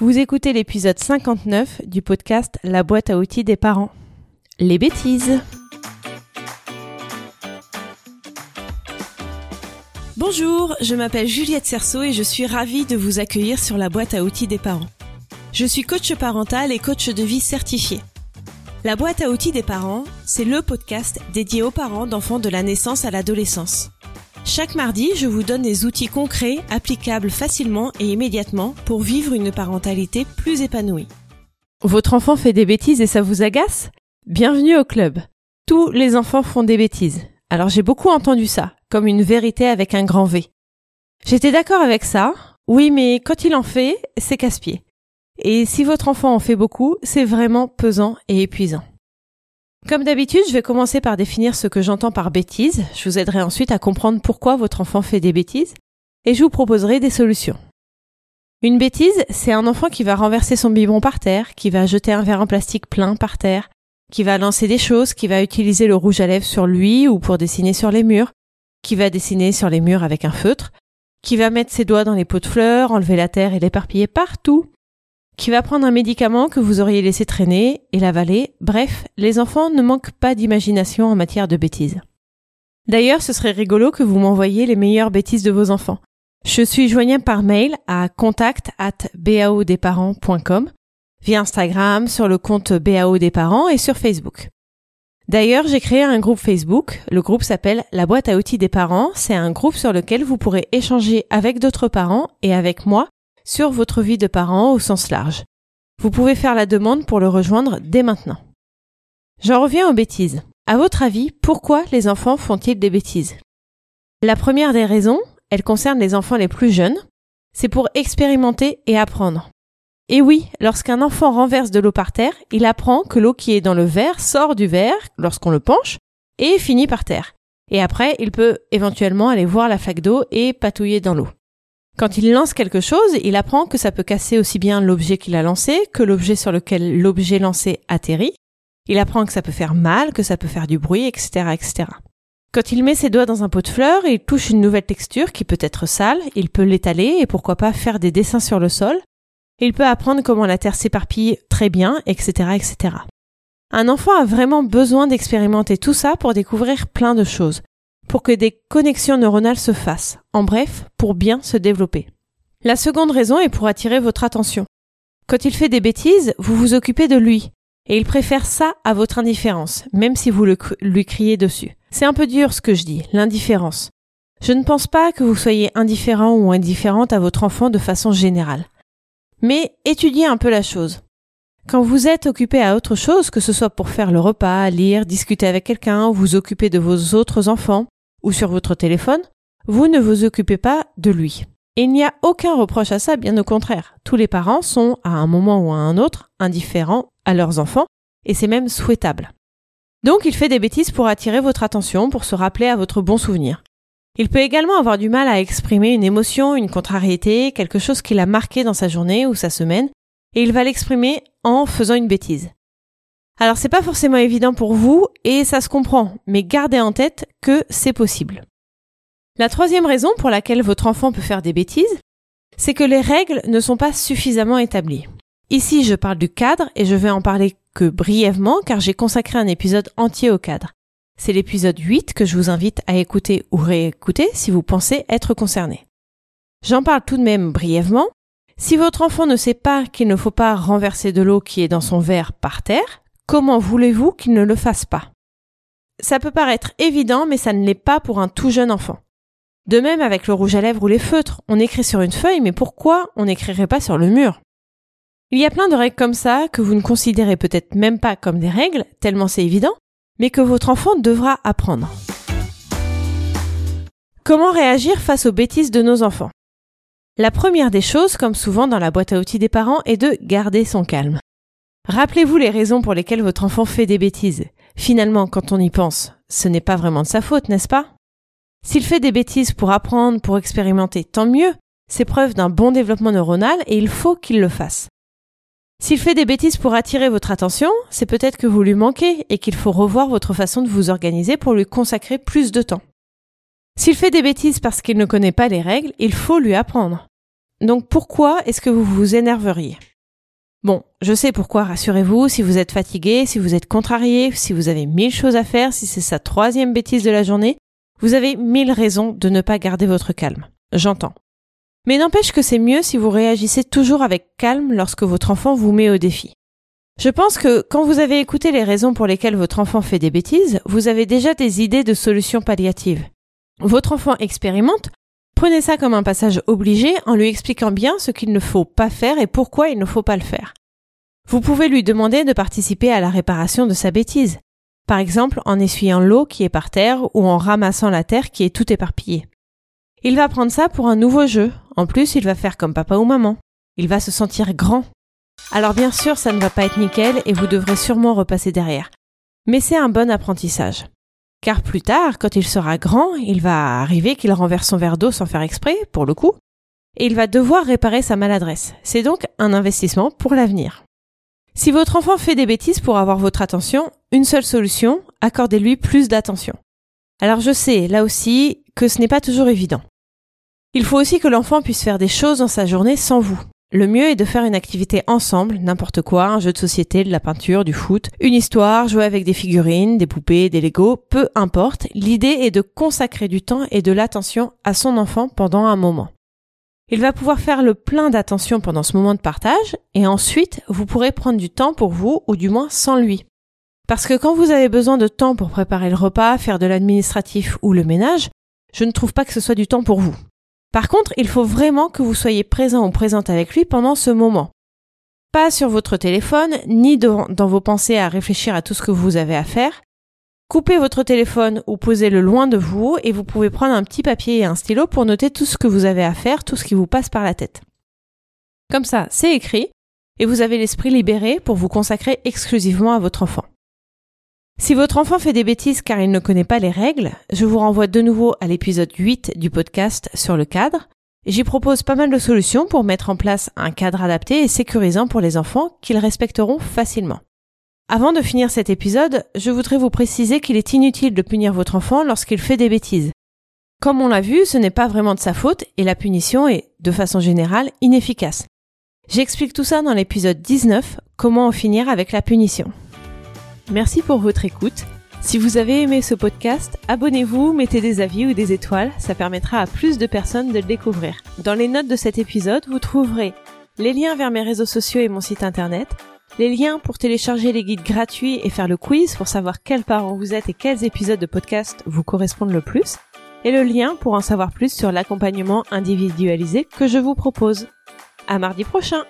Vous écoutez l'épisode 59 du podcast La boîte à outils des parents. Les bêtises. Bonjour, je m'appelle Juliette Cerceau et je suis ravie de vous accueillir sur la boîte à outils des parents. Je suis coach parental et coach de vie certifié. La boîte à outils des parents, c'est le podcast dédié aux parents d'enfants de la naissance à l'adolescence. Chaque mardi, je vous donne des outils concrets, applicables facilement et immédiatement pour vivre une parentalité plus épanouie. Votre enfant fait des bêtises et ça vous agace? Bienvenue au club. Tous les enfants font des bêtises. Alors j'ai beaucoup entendu ça, comme une vérité avec un grand V. J'étais d'accord avec ça, oui mais quand il en fait, c'est casse-pied. Et si votre enfant en fait beaucoup, c'est vraiment pesant et épuisant. Comme d'habitude, je vais commencer par définir ce que j'entends par bêtise. Je vous aiderai ensuite à comprendre pourquoi votre enfant fait des bêtises et je vous proposerai des solutions. Une bêtise, c'est un enfant qui va renverser son biberon par terre, qui va jeter un verre en plastique plein par terre, qui va lancer des choses, qui va utiliser le rouge à lèvres sur lui ou pour dessiner sur les murs, qui va dessiner sur les murs avec un feutre, qui va mettre ses doigts dans les pots de fleurs, enlever la terre et l'éparpiller partout, qui va prendre un médicament que vous auriez laissé traîner et l'avaler. Bref, les enfants ne manquent pas d'imagination en matière de bêtises. D'ailleurs, ce serait rigolo que vous m'envoyiez les meilleures bêtises de vos enfants. Je suis joignable par mail à contact at baodesparents.com, via Instagram, sur le compte BAO des parents et sur Facebook. D'ailleurs, j'ai créé un groupe Facebook. Le groupe s'appelle La boîte à outils des parents. C'est un groupe sur lequel vous pourrez échanger avec d'autres parents et avec moi sur votre vie de parent au sens large. Vous pouvez faire la demande pour le rejoindre dès maintenant. J'en reviens aux bêtises. À votre avis, pourquoi les enfants font-ils des bêtises? La première des raisons, elle concerne les enfants les plus jeunes, c'est pour expérimenter et apprendre. Et oui, lorsqu'un enfant renverse de l'eau par terre, il apprend que l'eau qui est dans le verre sort du verre lorsqu'on le penche et finit par terre. Et après, il peut éventuellement aller voir la flaque d'eau et patouiller dans l'eau. Quand il lance quelque chose, il apprend que ça peut casser aussi bien l'objet qu'il a lancé que l'objet sur lequel l'objet lancé atterrit. Il apprend que ça peut faire mal, que ça peut faire du bruit, etc., etc. Quand il met ses doigts dans un pot de fleurs, il touche une nouvelle texture qui peut être sale, il peut l'étaler et pourquoi pas faire des dessins sur le sol. Il peut apprendre comment la terre s'éparpille très bien, etc., etc. Un enfant a vraiment besoin d'expérimenter tout ça pour découvrir plein de choses pour que des connexions neuronales se fassent, en bref, pour bien se développer. La seconde raison est pour attirer votre attention. Quand il fait des bêtises, vous vous occupez de lui, et il préfère ça à votre indifférence, même si vous le, lui criez dessus. C'est un peu dur ce que je dis, l'indifférence. Je ne pense pas que vous soyez indifférent ou indifférente à votre enfant de façon générale. Mais étudiez un peu la chose. Quand vous êtes occupé à autre chose, que ce soit pour faire le repas, lire, discuter avec quelqu'un, vous occuper de vos autres enfants, ou sur votre téléphone, vous ne vous occupez pas de lui. Et il n'y a aucun reproche à ça, bien au contraire. Tous les parents sont, à un moment ou à un autre, indifférents à leurs enfants, et c'est même souhaitable. Donc il fait des bêtises pour attirer votre attention, pour se rappeler à votre bon souvenir. Il peut également avoir du mal à exprimer une émotion, une contrariété, quelque chose qui l'a marqué dans sa journée ou sa semaine, et il va l'exprimer en faisant une bêtise. Alors c'est pas forcément évident pour vous et ça se comprend, mais gardez en tête que c'est possible. La troisième raison pour laquelle votre enfant peut faire des bêtises, c'est que les règles ne sont pas suffisamment établies. Ici, je parle du cadre et je vais en parler que brièvement car j'ai consacré un épisode entier au cadre. C'est l'épisode 8 que je vous invite à écouter ou réécouter si vous pensez être concerné. J'en parle tout de même brièvement. Si votre enfant ne sait pas qu'il ne faut pas renverser de l'eau qui est dans son verre par terre, Comment voulez-vous qu'il ne le fasse pas? Ça peut paraître évident, mais ça ne l'est pas pour un tout jeune enfant. De même avec le rouge à lèvres ou les feutres, on écrit sur une feuille, mais pourquoi on n'écrirait pas sur le mur? Il y a plein de règles comme ça que vous ne considérez peut-être même pas comme des règles, tellement c'est évident, mais que votre enfant devra apprendre. Comment réagir face aux bêtises de nos enfants? La première des choses, comme souvent dans la boîte à outils des parents, est de garder son calme. Rappelez-vous les raisons pour lesquelles votre enfant fait des bêtises. Finalement, quand on y pense, ce n'est pas vraiment de sa faute, n'est-ce pas? S'il fait des bêtises pour apprendre, pour expérimenter, tant mieux. C'est preuve d'un bon développement neuronal et il faut qu'il le fasse. S'il fait des bêtises pour attirer votre attention, c'est peut-être que vous lui manquez et qu'il faut revoir votre façon de vous organiser pour lui consacrer plus de temps. S'il fait des bêtises parce qu'il ne connaît pas les règles, il faut lui apprendre. Donc pourquoi est-ce que vous vous énerveriez? Bon, je sais pourquoi, rassurez-vous, si vous êtes fatigué, si vous êtes contrarié, si vous avez mille choses à faire, si c'est sa troisième bêtise de la journée, vous avez mille raisons de ne pas garder votre calme. J'entends. Mais n'empêche que c'est mieux si vous réagissez toujours avec calme lorsque votre enfant vous met au défi. Je pense que quand vous avez écouté les raisons pour lesquelles votre enfant fait des bêtises, vous avez déjà des idées de solutions palliatives. Votre enfant expérimente, Prenez ça comme un passage obligé en lui expliquant bien ce qu'il ne faut pas faire et pourquoi il ne faut pas le faire. Vous pouvez lui demander de participer à la réparation de sa bêtise, par exemple en essuyant l'eau qui est par terre ou en ramassant la terre qui est tout éparpillée. Il va prendre ça pour un nouveau jeu, en plus il va faire comme papa ou maman. Il va se sentir grand. Alors bien sûr ça ne va pas être nickel et vous devrez sûrement repasser derrière. Mais c'est un bon apprentissage. Car plus tard, quand il sera grand, il va arriver qu'il renverse son verre d'eau sans faire exprès, pour le coup, et il va devoir réparer sa maladresse. C'est donc un investissement pour l'avenir. Si votre enfant fait des bêtises pour avoir votre attention, une seule solution, accordez-lui plus d'attention. Alors je sais, là aussi, que ce n'est pas toujours évident. Il faut aussi que l'enfant puisse faire des choses dans sa journée sans vous. Le mieux est de faire une activité ensemble, n'importe quoi, un jeu de société, de la peinture, du foot, une histoire, jouer avec des figurines, des poupées, des Legos, peu importe. L'idée est de consacrer du temps et de l'attention à son enfant pendant un moment. Il va pouvoir faire le plein d'attention pendant ce moment de partage et ensuite vous pourrez prendre du temps pour vous ou du moins sans lui. Parce que quand vous avez besoin de temps pour préparer le repas, faire de l'administratif ou le ménage, je ne trouve pas que ce soit du temps pour vous. Par contre, il faut vraiment que vous soyez présent ou présente avec lui pendant ce moment. Pas sur votre téléphone, ni dans, vos pensées à réfléchir à tout ce que vous avez à faire. Coupez votre téléphone ou posez-le loin de vous et vous pouvez prendre un petit papier et un stylo pour noter tout ce que vous avez à faire, tout ce qui vous passe par la tête. Comme ça, c'est écrit et vous avez l'esprit libéré pour vous consacrer exclusivement à votre enfant. Si votre enfant fait des bêtises car il ne connaît pas les règles, je vous renvoie de nouveau à l'épisode 8 du podcast sur le cadre. J'y propose pas mal de solutions pour mettre en place un cadre adapté et sécurisant pour les enfants qu'ils respecteront facilement. Avant de finir cet épisode, je voudrais vous préciser qu'il est inutile de punir votre enfant lorsqu'il fait des bêtises. Comme on l'a vu, ce n'est pas vraiment de sa faute et la punition est, de façon générale, inefficace. J'explique tout ça dans l'épisode 19, comment en finir avec la punition. Merci pour votre écoute. Si vous avez aimé ce podcast, abonnez-vous, mettez des avis ou des étoiles, ça permettra à plus de personnes de le découvrir. Dans les notes de cet épisode, vous trouverez les liens vers mes réseaux sociaux et mon site internet, les liens pour télécharger les guides gratuits et faire le quiz pour savoir quels parents vous êtes et quels épisodes de podcast vous correspondent le plus, et le lien pour en savoir plus sur l'accompagnement individualisé que je vous propose. À mardi prochain!